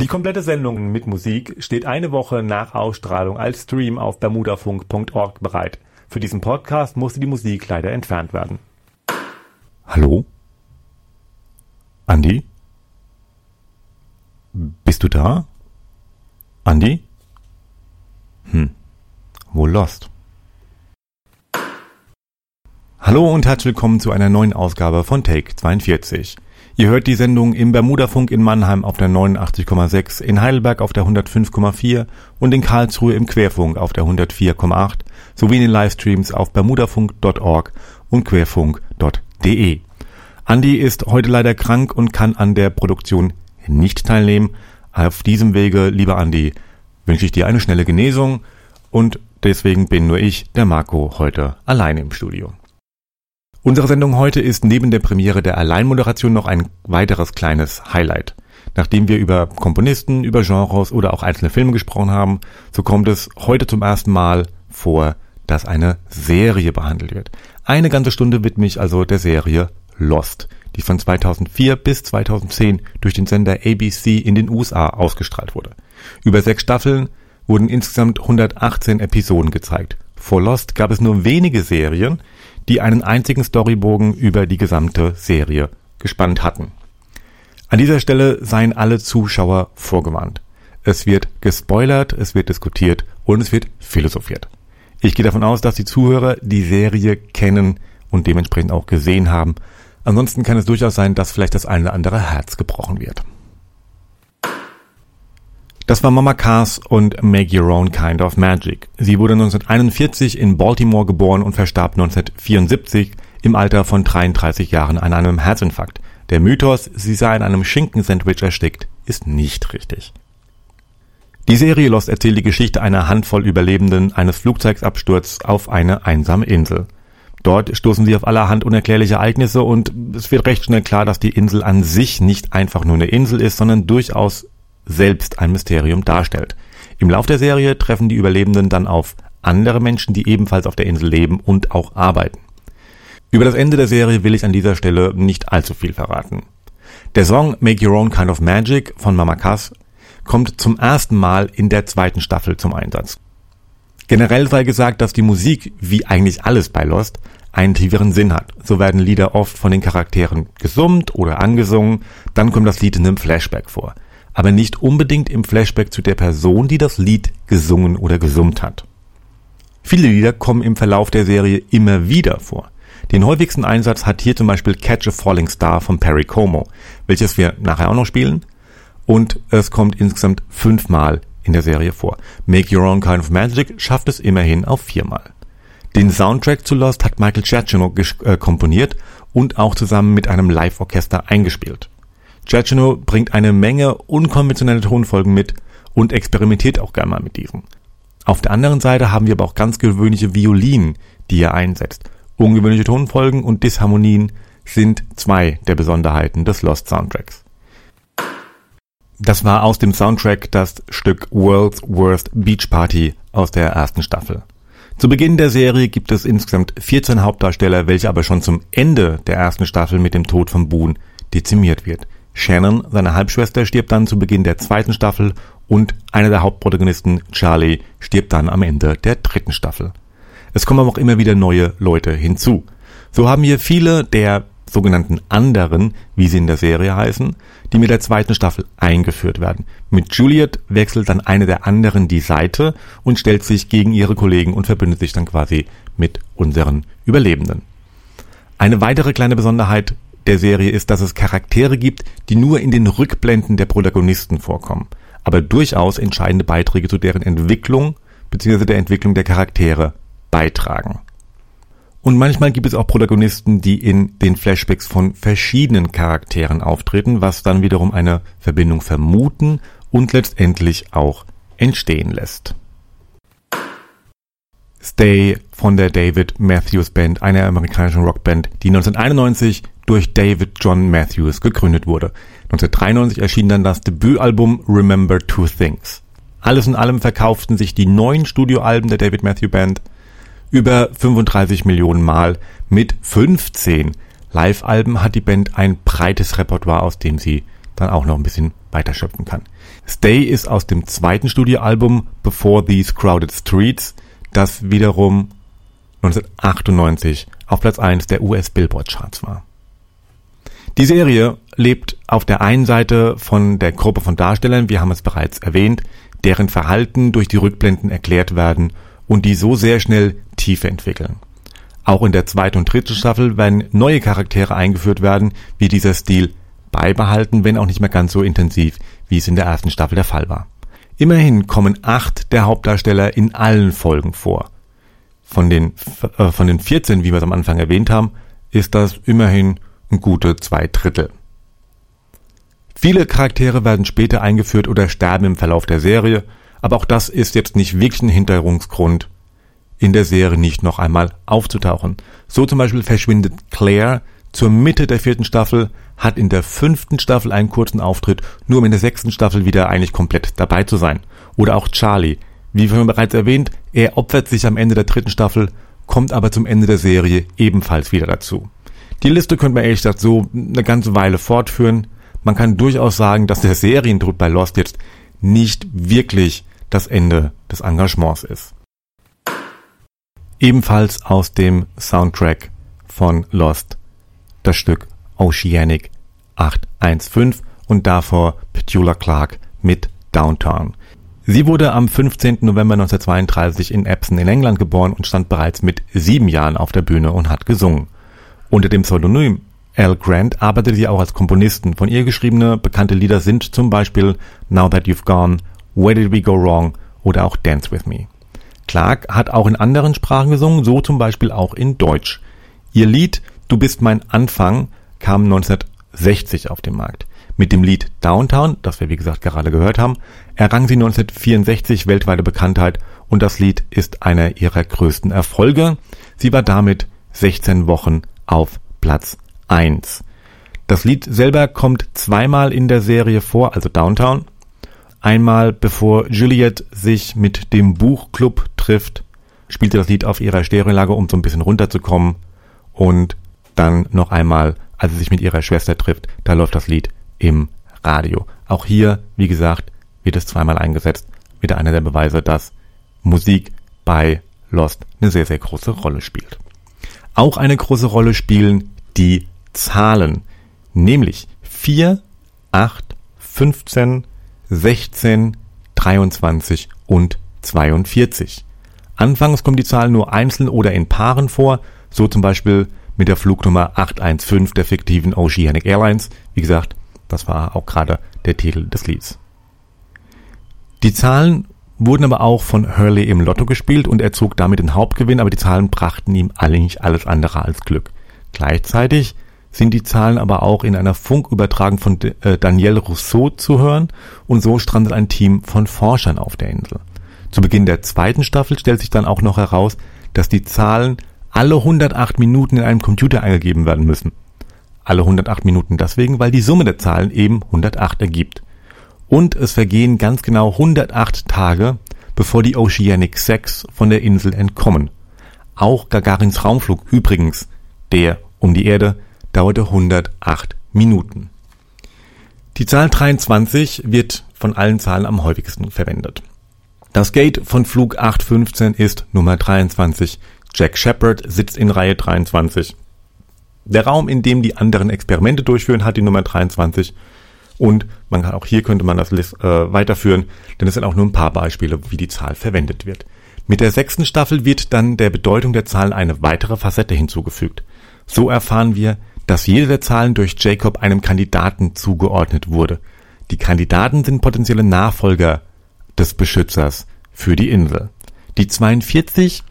Die komplette Sendung mit Musik steht eine Woche nach Ausstrahlung als Stream auf bermudafunk.org bereit. Für diesen Podcast musste die Musik leider entfernt werden. Hallo? Andi? Bist du da? Andi? Hm, wohl lost. Hallo und herzlich willkommen zu einer neuen Ausgabe von Take 42. Ihr hört die Sendung im Bermudafunk in Mannheim auf der 89,6, in Heidelberg auf der 105,4 und in Karlsruhe im Querfunk auf der 104,8 sowie in den Livestreams auf bermudafunk.org und querfunk.de. Andi ist heute leider krank und kann an der Produktion nicht teilnehmen. Auf diesem Wege, lieber Andi, wünsche ich dir eine schnelle Genesung und deswegen bin nur ich, der Marco, heute alleine im Studio. Unsere Sendung heute ist neben der Premiere der Alleinmoderation noch ein weiteres kleines Highlight. Nachdem wir über Komponisten, über Genres oder auch einzelne Filme gesprochen haben, so kommt es heute zum ersten Mal vor, dass eine Serie behandelt wird. Eine ganze Stunde widme ich also der Serie Lost, die von 2004 bis 2010 durch den Sender ABC in den USA ausgestrahlt wurde. Über sechs Staffeln wurden insgesamt 118 Episoden gezeigt. Vor Lost gab es nur wenige Serien, die einen einzigen Storybogen über die gesamte Serie gespannt hatten. An dieser Stelle seien alle Zuschauer vorgewarnt. Es wird gespoilert, es wird diskutiert und es wird philosophiert. Ich gehe davon aus, dass die Zuhörer die Serie kennen und dementsprechend auch gesehen haben. Ansonsten kann es durchaus sein, dass vielleicht das eine oder andere Herz gebrochen wird. Das war Mama Cars und Make Your Own Kind of Magic. Sie wurde 1941 in Baltimore geboren und verstarb 1974 im Alter von 33 Jahren an einem Herzinfarkt. Der Mythos, sie sei in einem Schinkensandwich erstickt, ist nicht richtig. Die Serie Lost erzählt die Geschichte einer Handvoll Überlebenden eines Flugzeugsabsturz auf eine einsame Insel. Dort stoßen sie auf allerhand unerklärliche Ereignisse und es wird recht schnell klar, dass die Insel an sich nicht einfach nur eine Insel ist, sondern durchaus selbst ein Mysterium darstellt. Im Lauf der Serie treffen die Überlebenden dann auf andere Menschen, die ebenfalls auf der Insel leben und auch arbeiten. Über das Ende der Serie will ich an dieser Stelle nicht allzu viel verraten. Der Song Make Your Own Kind of Magic von Mama Cass kommt zum ersten Mal in der zweiten Staffel zum Einsatz. Generell sei gesagt, dass die Musik, wie eigentlich alles bei Lost, einen tieferen Sinn hat. So werden Lieder oft von den Charakteren gesummt oder angesungen, dann kommt das Lied in einem Flashback vor aber nicht unbedingt im Flashback zu der Person, die das Lied gesungen oder gesummt hat. Viele Lieder kommen im Verlauf der Serie immer wieder vor. Den häufigsten Einsatz hat hier zum Beispiel Catch a Falling Star von Perry Como, welches wir nachher auch noch spielen. Und es kommt insgesamt fünfmal in der Serie vor. Make Your Own Kind of Magic schafft es immerhin auf viermal. Den Soundtrack zu Lost hat Michael Giacchino äh, komponiert und auch zusammen mit einem Live-Orchester eingespielt. Giacchino bringt eine Menge unkonventionelle Tonfolgen mit und experimentiert auch gerne mal mit diesen. Auf der anderen Seite haben wir aber auch ganz gewöhnliche Violinen, die er einsetzt. Ungewöhnliche Tonfolgen und Disharmonien sind zwei der Besonderheiten des Lost Soundtracks. Das war aus dem Soundtrack das Stück World's Worst Beach Party aus der ersten Staffel. Zu Beginn der Serie gibt es insgesamt 14 Hauptdarsteller, welche aber schon zum Ende der ersten Staffel mit dem Tod von Boone dezimiert wird. Shannon, seine Halbschwester, stirbt dann zu Beginn der zweiten Staffel und einer der Hauptprotagonisten, Charlie, stirbt dann am Ende der dritten Staffel. Es kommen aber auch immer wieder neue Leute hinzu. So haben wir viele der sogenannten anderen, wie sie in der Serie heißen, die mit der zweiten Staffel eingeführt werden. Mit Juliet wechselt dann eine der anderen die Seite und stellt sich gegen ihre Kollegen und verbündet sich dann quasi mit unseren Überlebenden. Eine weitere kleine Besonderheit der Serie ist, dass es Charaktere gibt, die nur in den Rückblenden der Protagonisten vorkommen, aber durchaus entscheidende Beiträge zu deren Entwicklung bzw. der Entwicklung der Charaktere beitragen. Und manchmal gibt es auch Protagonisten, die in den Flashbacks von verschiedenen Charakteren auftreten, was dann wiederum eine Verbindung vermuten und letztendlich auch entstehen lässt. Stay von der David Matthews Band, einer amerikanischen Rockband, die 1991 durch David John Matthews gegründet wurde. 1993 erschien dann das Debütalbum Remember Two Things. Alles in allem verkauften sich die neuen Studioalben der David Matthews Band über 35 Millionen Mal. Mit 15 Live-Alben hat die Band ein breites Repertoire, aus dem sie dann auch noch ein bisschen weiterschöpfen kann. Stay ist aus dem zweiten Studioalbum Before These Crowded Streets, das wiederum 1998 auf Platz 1 der US Billboard Charts war. Die Serie lebt auf der einen Seite von der Gruppe von Darstellern, wir haben es bereits erwähnt, deren Verhalten durch die Rückblenden erklärt werden und die so sehr schnell Tiefe entwickeln. Auch in der zweiten und dritten Staffel werden neue Charaktere eingeführt werden, wie dieser Stil beibehalten, wenn auch nicht mehr ganz so intensiv, wie es in der ersten Staffel der Fall war. Immerhin kommen acht der Hauptdarsteller in allen Folgen vor. Von den, äh, von den 14, wie wir es am Anfang erwähnt haben, ist das immerhin gute zwei Drittel. Viele Charaktere werden später eingeführt oder sterben im Verlauf der Serie, aber auch das ist jetzt nicht wirklich ein Hintergrungsgrund, in der Serie nicht noch einmal aufzutauchen. So zum Beispiel verschwindet Claire zur Mitte der vierten Staffel, hat in der fünften Staffel einen kurzen Auftritt, nur um in der sechsten Staffel wieder eigentlich komplett dabei zu sein. Oder auch Charlie. Wie schon bereits erwähnt, er opfert sich am Ende der dritten Staffel, kommt aber zum Ende der Serie ebenfalls wieder dazu. Die Liste könnte man ehrlich gesagt so eine ganze Weile fortführen. Man kann durchaus sagen, dass der Serientod bei Lost jetzt nicht wirklich das Ende des Engagements ist. Ebenfalls aus dem Soundtrack von Lost das Stück Oceanic 815 und davor Petula Clark mit Downtown. Sie wurde am 15. November 1932 in Epsom in England geboren und stand bereits mit sieben Jahren auf der Bühne und hat gesungen. Unter dem Pseudonym Al Grant arbeitete sie auch als Komponistin. Von ihr geschriebene bekannte Lieder sind zum Beispiel Now That You've Gone, Where Did We Go Wrong oder auch Dance With Me. Clark hat auch in anderen Sprachen gesungen, so zum Beispiel auch in Deutsch. Ihr Lied Du bist mein Anfang kam 1960 auf den Markt. Mit dem Lied Downtown, das wir wie gesagt gerade gehört haben, errang sie 1964 weltweite Bekanntheit und das Lied ist einer ihrer größten Erfolge. Sie war damit 16 Wochen auf Platz 1. Das Lied selber kommt zweimal in der Serie vor, also Downtown. Einmal bevor Juliet sich mit dem Buchclub trifft, spielt sie das Lied auf ihrer Stereolage, um so ein bisschen runterzukommen. Und dann noch einmal, als sie sich mit ihrer Schwester trifft, da läuft das Lied im Radio. Auch hier, wie gesagt, wird es zweimal eingesetzt. Wieder einer der Beweise, dass Musik bei Lost eine sehr, sehr große Rolle spielt. Auch eine große Rolle spielen die Zahlen, nämlich 4, 8, 15, 16, 23 und 42. Anfangs kommen die Zahlen nur einzeln oder in Paaren vor, so zum Beispiel mit der Flugnummer 815 der fiktiven Oceanic Airlines. Wie gesagt, das war auch gerade der Titel des Lieds. Die Zahlen wurden aber auch von Hurley im Lotto gespielt und er zog damit den Hauptgewinn, aber die Zahlen brachten ihm eigentlich alles andere als Glück. Gleichzeitig sind die Zahlen aber auch in einer Funkübertragung von äh, Daniel Rousseau zu hören und so strandet ein Team von Forschern auf der Insel. Zu Beginn der zweiten Staffel stellt sich dann auch noch heraus, dass die Zahlen alle 108 Minuten in einem Computer eingegeben werden müssen. Alle 108 Minuten deswegen, weil die Summe der Zahlen eben 108 ergibt. Und es vergehen ganz genau 108 Tage, bevor die Oceanic 6 von der Insel entkommen. Auch Gagarins Raumflug übrigens der um die Erde dauerte 108 Minuten. Die Zahl 23 wird von allen Zahlen am häufigsten verwendet. Das Gate von Flug 815 ist Nummer 23. Jack Shepard sitzt in Reihe 23. Der Raum, in dem die anderen Experimente durchführen, hat die Nummer 23. Und man kann auch hier könnte man das äh, weiterführen, denn es sind auch nur ein paar Beispiele, wie die Zahl verwendet wird. Mit der sechsten Staffel wird dann der Bedeutung der Zahlen eine weitere Facette hinzugefügt. So erfahren wir, dass jede der Zahlen durch Jacob einem Kandidaten zugeordnet wurde. Die Kandidaten sind potenzielle Nachfolger des Beschützers für die Insel. Die 42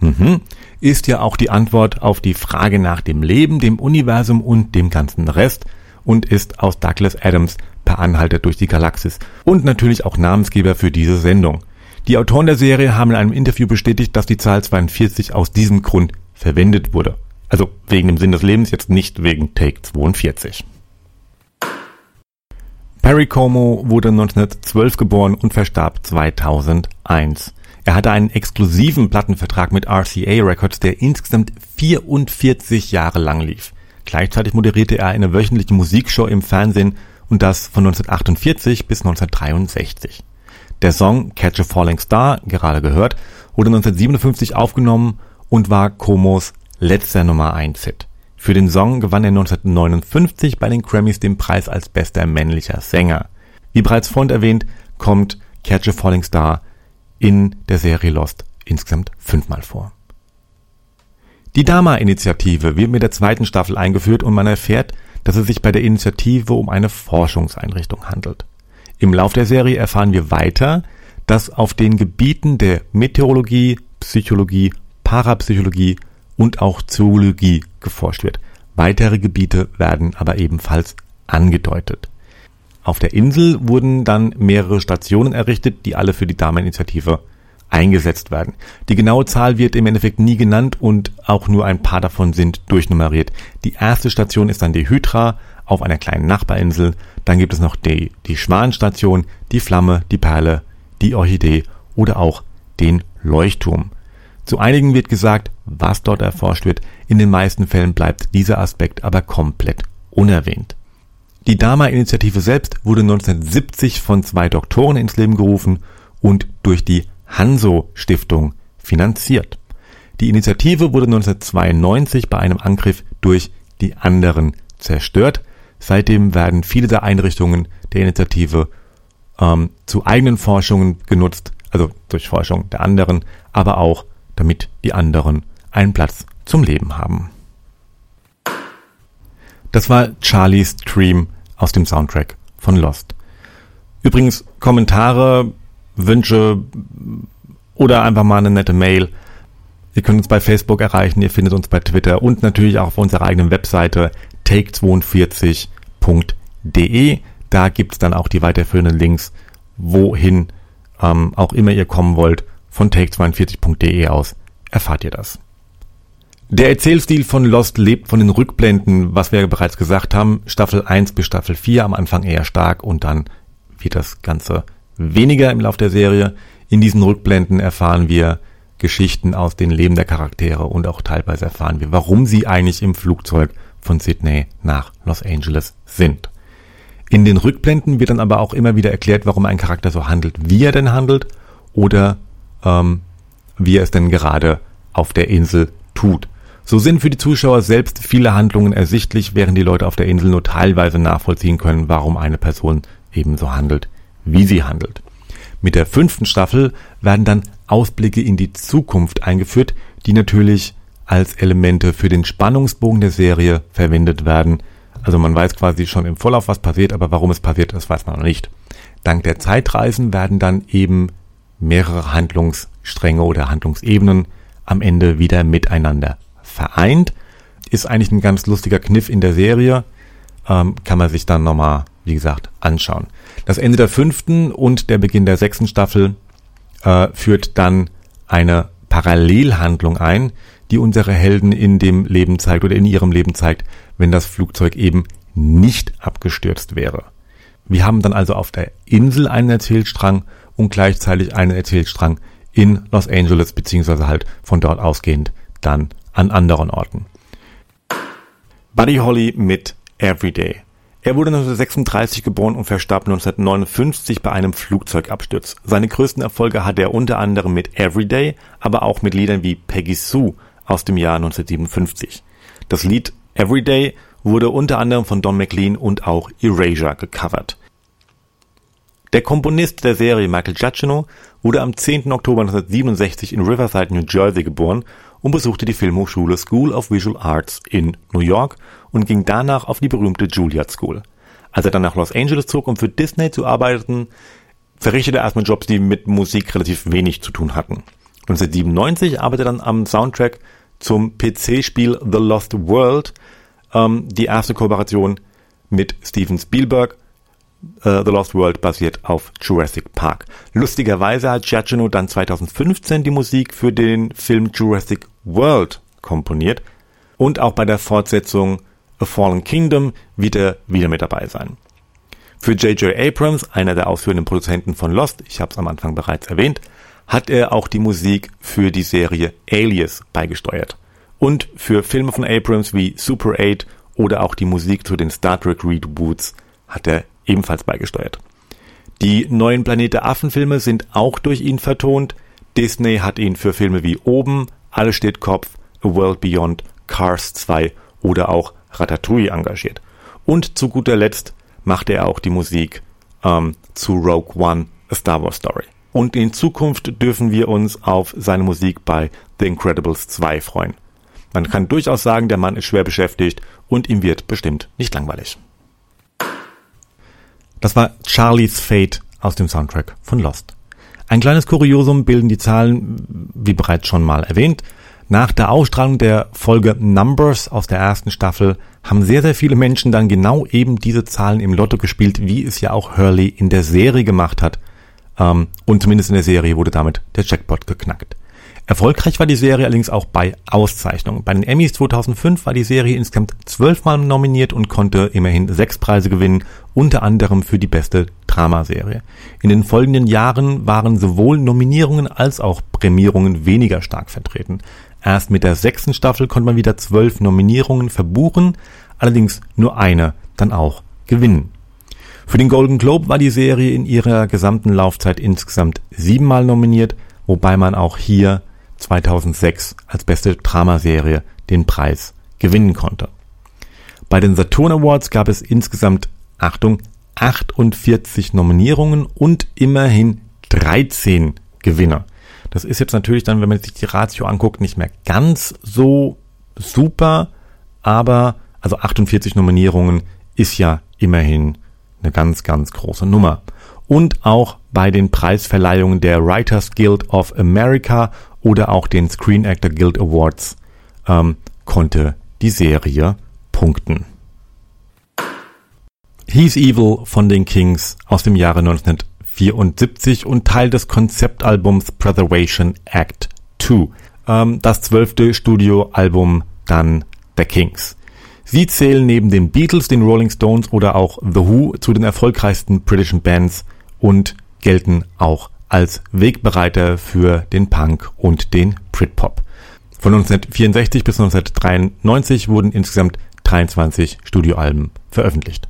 mhm, ist ja auch die Antwort auf die Frage nach dem Leben, dem Universum und dem ganzen Rest und ist aus Douglas Adams per Anhalter durch die Galaxis und natürlich auch Namensgeber für diese Sendung. Die Autoren der Serie haben in einem Interview bestätigt, dass die Zahl 42 aus diesem Grund verwendet wurde. Also wegen dem Sinn des Lebens, jetzt nicht wegen Take 42. Perry Como wurde 1912 geboren und verstarb 2001. Er hatte einen exklusiven Plattenvertrag mit RCA Records, der insgesamt 44 Jahre lang lief. Gleichzeitig moderierte er eine wöchentliche Musikshow im Fernsehen und das von 1948 bis 1963. Der Song Catch a Falling Star, gerade gehört, wurde 1957 aufgenommen und war Komos letzter Nummer 1 Hit. Für den Song gewann er 1959 bei den Grammys den Preis als bester männlicher Sänger. Wie bereits vorhin erwähnt, kommt Catch a Falling Star in der Serie Lost insgesamt fünfmal vor. Die Dama-Initiative wird mit der zweiten Staffel eingeführt und man erfährt, dass es sich bei der Initiative um eine Forschungseinrichtung handelt. Im Lauf der Serie erfahren wir weiter, dass auf den Gebieten der Meteorologie, Psychologie, Parapsychologie und auch Zoologie geforscht wird. Weitere Gebiete werden aber ebenfalls angedeutet. Auf der Insel wurden dann mehrere Stationen errichtet, die alle für die Dama-Initiative eingesetzt werden. Die genaue Zahl wird im Endeffekt nie genannt und auch nur ein paar davon sind durchnummeriert. Die erste Station ist dann die Hydra auf einer kleinen Nachbarinsel. Dann gibt es noch die, die Schwanstation, die Flamme, die Perle, die Orchidee oder auch den Leuchtturm. Zu einigen wird gesagt, was dort erforscht wird. In den meisten Fällen bleibt dieser Aspekt aber komplett unerwähnt. Die Dama-Initiative selbst wurde 1970 von zwei Doktoren ins Leben gerufen und durch die Hanso-Stiftung finanziert. Die Initiative wurde 1992 bei einem Angriff durch die anderen zerstört. Seitdem werden viele der Einrichtungen der Initiative ähm, zu eigenen Forschungen genutzt, also durch Forschung der anderen, aber auch damit die anderen einen Platz zum Leben haben. Das war Charlie's Dream aus dem Soundtrack von Lost. Übrigens Kommentare, Wünsche oder einfach mal eine nette Mail. Ihr könnt uns bei Facebook erreichen, ihr findet uns bei Twitter und natürlich auch auf unserer eigenen Webseite take42.de. Da gibt's dann auch die weiterführenden Links, wohin ähm, auch immer ihr kommen wollt. Von take42.de aus erfahrt ihr das. Der Erzählstil von Lost lebt von den Rückblenden, was wir bereits gesagt haben. Staffel 1 bis Staffel 4 am Anfang eher stark und dann wird das Ganze weniger im Lauf der Serie. In diesen Rückblenden erfahren wir Geschichten aus den Leben der Charaktere und auch teilweise erfahren wir, warum sie eigentlich im Flugzeug von Sydney nach Los Angeles sind. In den Rückblenden wird dann aber auch immer wieder erklärt, warum ein Charakter so handelt, wie er denn handelt oder ähm, wie er es denn gerade auf der Insel tut. So sind für die Zuschauer selbst viele Handlungen ersichtlich, während die Leute auf der Insel nur teilweise nachvollziehen können, warum eine Person ebenso handelt, wie sie handelt. Mit der fünften Staffel werden dann Ausblicke in die Zukunft eingeführt, die natürlich als Elemente für den Spannungsbogen der Serie verwendet werden. Also man weiß quasi schon im Vorlauf, was passiert, aber warum es passiert, das weiß man noch nicht. Dank der Zeitreisen werden dann eben mehrere Handlungsstränge oder Handlungsebenen am Ende wieder miteinander vereint. Ist eigentlich ein ganz lustiger Kniff in der Serie. Ähm, kann man sich dann nochmal, wie gesagt, anschauen. Das Ende der fünften und der Beginn der sechsten Staffel äh, führt dann eine Parallelhandlung ein, die unsere Helden in dem Leben zeigt oder in ihrem Leben zeigt, wenn das Flugzeug eben nicht abgestürzt wäre. Wir haben dann also auf der Insel einen Erzählstrang und gleichzeitig einen Erzählstrang in Los Angeles beziehungsweise halt von dort ausgehend dann an anderen Orten. Buddy Holly mit Everyday. Er wurde 1936 geboren und verstarb 1959 bei einem Flugzeugabsturz. Seine größten Erfolge hatte er unter anderem mit Everyday, aber auch mit Liedern wie Peggy Sue aus dem Jahr 1957. Das Lied Everyday wurde unter anderem von Don McLean und auch Erasure gecovert. Der Komponist der Serie Michael Giacchino wurde am 10. Oktober 1967 in Riverside, New Jersey geboren und besuchte die Filmhochschule School of Visual Arts in New York und ging danach auf die berühmte Juilliard School. Als er dann nach Los Angeles zog, um für Disney zu arbeiten, verrichtete er erstmal Jobs, die mit Musik relativ wenig zu tun hatten. 1997 arbeitete er dann am Soundtrack zum PC-Spiel The Lost World, ähm, die erste Kooperation mit Steven Spielberg. Uh, The Lost World basiert auf Jurassic Park. Lustigerweise hat Giacchino dann 2015 die Musik für den Film Jurassic World komponiert und auch bei der Fortsetzung A Fallen Kingdom wird er wieder mit dabei sein. Für J.J. Abrams, einer der ausführenden Produzenten von Lost, ich habe es am Anfang bereits erwähnt, hat er auch die Musik für die Serie Alias beigesteuert. Und für Filme von Abrams wie Super 8 oder auch die Musik zu den Star Trek Reboots hat er ebenfalls beigesteuert. Die neuen Planet der Affen-Filme sind auch durch ihn vertont. Disney hat ihn für Filme wie Oben, Alles steht Kopf, A World Beyond, Cars 2 oder auch Ratatouille engagiert. Und zu guter Letzt machte er auch die Musik ähm, zu Rogue One, A Star Wars Story. Und in Zukunft dürfen wir uns auf seine Musik bei The Incredibles 2 freuen. Man kann durchaus sagen, der Mann ist schwer beschäftigt und ihm wird bestimmt nicht langweilig. Das war Charlie's Fate aus dem Soundtrack von Lost. Ein kleines Kuriosum bilden die Zahlen, wie bereits schon mal erwähnt. Nach der Ausstrahlung der Folge Numbers aus der ersten Staffel haben sehr, sehr viele Menschen dann genau eben diese Zahlen im Lotto gespielt, wie es ja auch Hurley in der Serie gemacht hat. Ähm, und zumindest in der Serie wurde damit der Jackpot geknackt. Erfolgreich war die Serie allerdings auch bei Auszeichnungen. Bei den Emmys 2005 war die Serie insgesamt zwölfmal nominiert und konnte immerhin sechs Preise gewinnen, unter anderem für die beste Dramaserie. In den folgenden Jahren waren sowohl Nominierungen als auch Prämierungen weniger stark vertreten. Erst mit der sechsten Staffel konnte man wieder zwölf Nominierungen verbuchen, allerdings nur eine dann auch gewinnen. Für den Golden Globe war die Serie in ihrer gesamten Laufzeit insgesamt siebenmal nominiert, wobei man auch hier 2006 als beste Dramaserie den Preis gewinnen konnte. Bei den Saturn Awards gab es insgesamt, Achtung, 48 Nominierungen und immerhin 13 Gewinner. Das ist jetzt natürlich dann, wenn man sich die Ratio anguckt, nicht mehr ganz so super, aber also 48 Nominierungen ist ja immerhin eine ganz, ganz große Nummer. Und auch bei den Preisverleihungen der Writers Guild of America oder auch den Screen Actor Guild Awards ähm, konnte die Serie punkten. He's Evil von den Kings aus dem Jahre 1974 und Teil des Konzeptalbums Preservation Act 2, ähm, das zwölfte Studioalbum dann der Kings. Sie zählen neben den Beatles, den Rolling Stones oder auch The Who zu den erfolgreichsten britischen Bands und gelten auch als Wegbereiter für den Punk und den Britpop. Von 1964 bis 1993 wurden insgesamt 23 Studioalben veröffentlicht.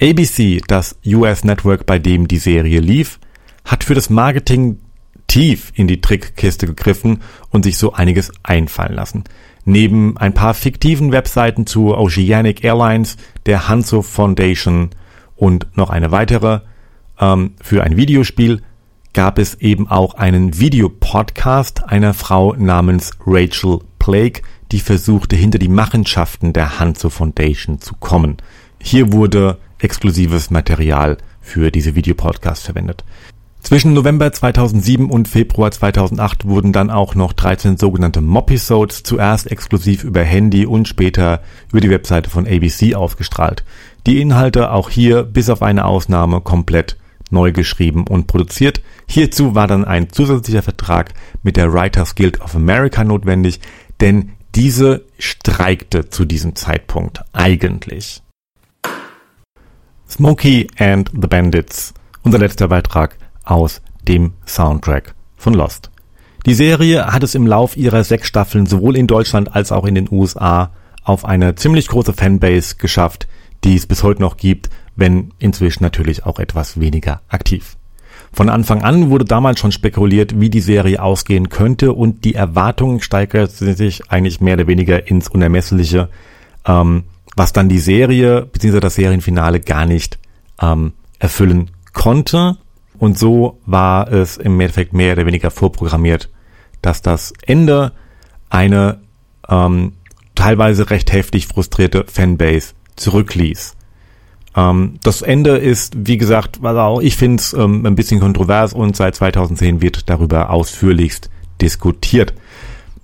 ABC, das US Network, bei dem die Serie lief, hat für das Marketing tief in die Trickkiste gegriffen und sich so einiges einfallen lassen. Neben ein paar fiktiven Webseiten zu Oceanic Airlines, der Hanso Foundation und noch eine weitere ähm, für ein Videospiel gab es eben auch einen Videopodcast einer Frau namens Rachel Blake, die versuchte hinter die Machenschaften der Hanzo Foundation zu kommen. Hier wurde exklusives Material für diese Videopodcasts verwendet. Zwischen November 2007 und Februar 2008 wurden dann auch noch 13 sogenannte Mopisodes zuerst exklusiv über Handy und später über die Webseite von ABC ausgestrahlt. Die Inhalte auch hier bis auf eine Ausnahme komplett neu geschrieben und produziert. Hierzu war dann ein zusätzlicher Vertrag mit der Writers Guild of America notwendig, denn diese streikte zu diesem Zeitpunkt eigentlich. Smokey and the Bandits, unser letzter Beitrag aus dem Soundtrack von Lost. Die Serie hat es im Lauf ihrer sechs Staffeln sowohl in Deutschland als auch in den USA auf eine ziemlich große Fanbase geschafft, die es bis heute noch gibt, wenn inzwischen natürlich auch etwas weniger aktiv. Von Anfang an wurde damals schon spekuliert, wie die Serie ausgehen könnte und die Erwartungen steigerten sich eigentlich mehr oder weniger ins Unermessliche, ähm, was dann die Serie bzw. das Serienfinale gar nicht ähm, erfüllen konnte. Und so war es im Endeffekt mehr oder weniger vorprogrammiert, dass das Ende eine ähm, teilweise recht heftig frustrierte Fanbase zurückließ. Ähm, das Ende ist, wie gesagt, auch ich finde es ähm, ein bisschen kontrovers und seit 2010 wird darüber ausführlichst diskutiert.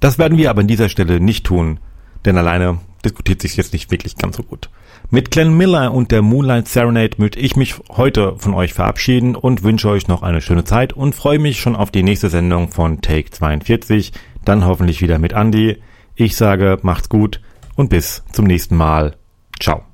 Das werden wir aber an dieser Stelle nicht tun, denn alleine diskutiert sich jetzt nicht wirklich ganz so gut. Mit Glenn Miller und der Moonlight Serenade möchte ich mich heute von euch verabschieden und wünsche euch noch eine schöne Zeit und freue mich schon auf die nächste Sendung von Take 42, dann hoffentlich wieder mit Andy. Ich sage, macht's gut und bis zum nächsten Mal. Ciao.